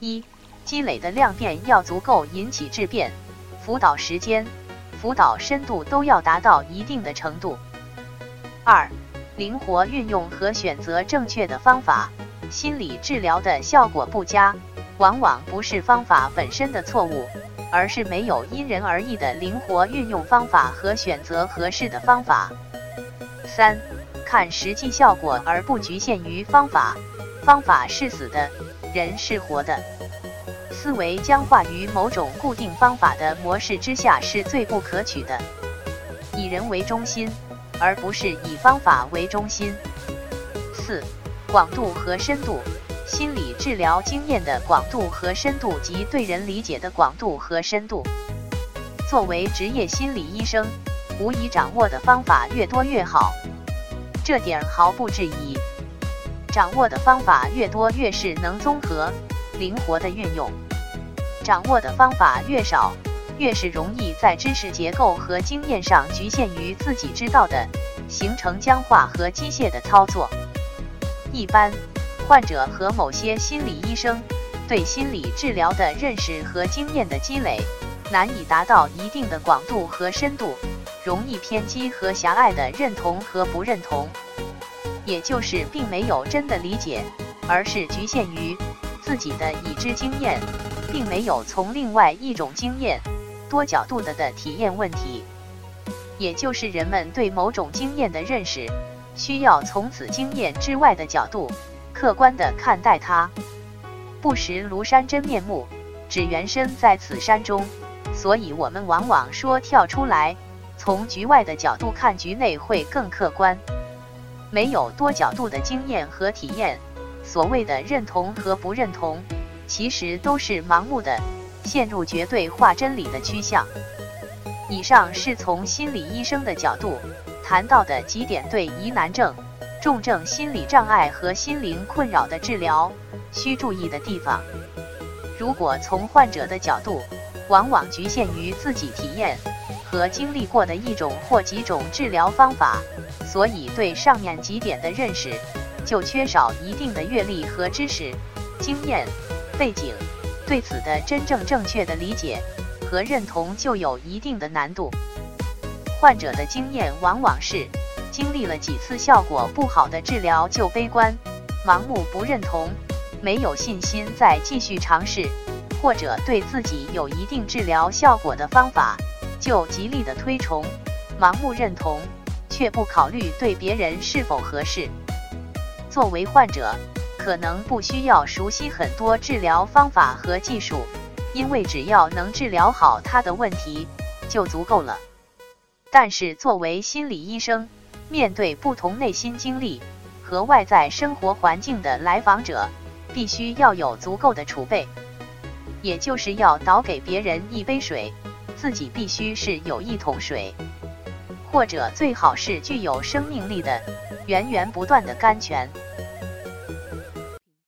一、积累的量变要足够引起质变，辅导时间、辅导深度都要达到一定的程度。二、灵活运用和选择正确的方法。心理治疗的效果不佳，往往不是方法本身的错误，而是没有因人而异的灵活运用方法和选择合适的方法。三、看实际效果而不局限于方法，方法是死的，人是活的。思维僵化于某种固定方法的模式之下是最不可取的。以人为中心，而不是以方法为中心。四。广度和深度，心理治疗经验的广度和深度及对人理解的广度和深度。作为职业心理医生，无疑掌握的方法越多越好，这点毫不质疑。掌握的方法越多，越是能综合、灵活的运用；掌握的方法越少，越是容易在知识结构和经验上局限于自己知道的，形成僵化和机械的操作。一般患者和某些心理医生对心理治疗的认识和经验的积累，难以达到一定的广度和深度，容易偏激和狭隘的认同和不认同，也就是并没有真的理解，而是局限于自己的已知经验，并没有从另外一种经验多角度的的体验问题，也就是人们对某种经验的认识。需要从此经验之外的角度，客观地看待它。不识庐山真面目，只缘身在此山中。所以，我们往往说跳出来，从局外的角度看局内会更客观。没有多角度的经验和体验，所谓的认同和不认同，其实都是盲目的，陷入绝对化真理的趋向。以上是从心理医生的角度。谈到的几点对疑难症、重症心理障碍和心灵困扰的治疗需注意的地方。如果从患者的角度，往往局限于自己体验和经历过的一种或几种治疗方法，所以对上面几点的认识就缺少一定的阅历和知识、经验、背景，对此的真正正确的理解和认同就有一定的难度。患者的经验往往是经历了几次效果不好的治疗就悲观、盲目不认同，没有信心再继续尝试，或者对自己有一定治疗效果的方法就极力的推崇、盲目认同，却不考虑对别人是否合适。作为患者，可能不需要熟悉很多治疗方法和技术，因为只要能治疗好他的问题就足够了。但是，作为心理医生，面对不同内心经历和外在生活环境的来访者，必须要有足够的储备，也就是要倒给别人一杯水，自己必须是有一桶水，或者最好是具有生命力的、源源不断的甘泉。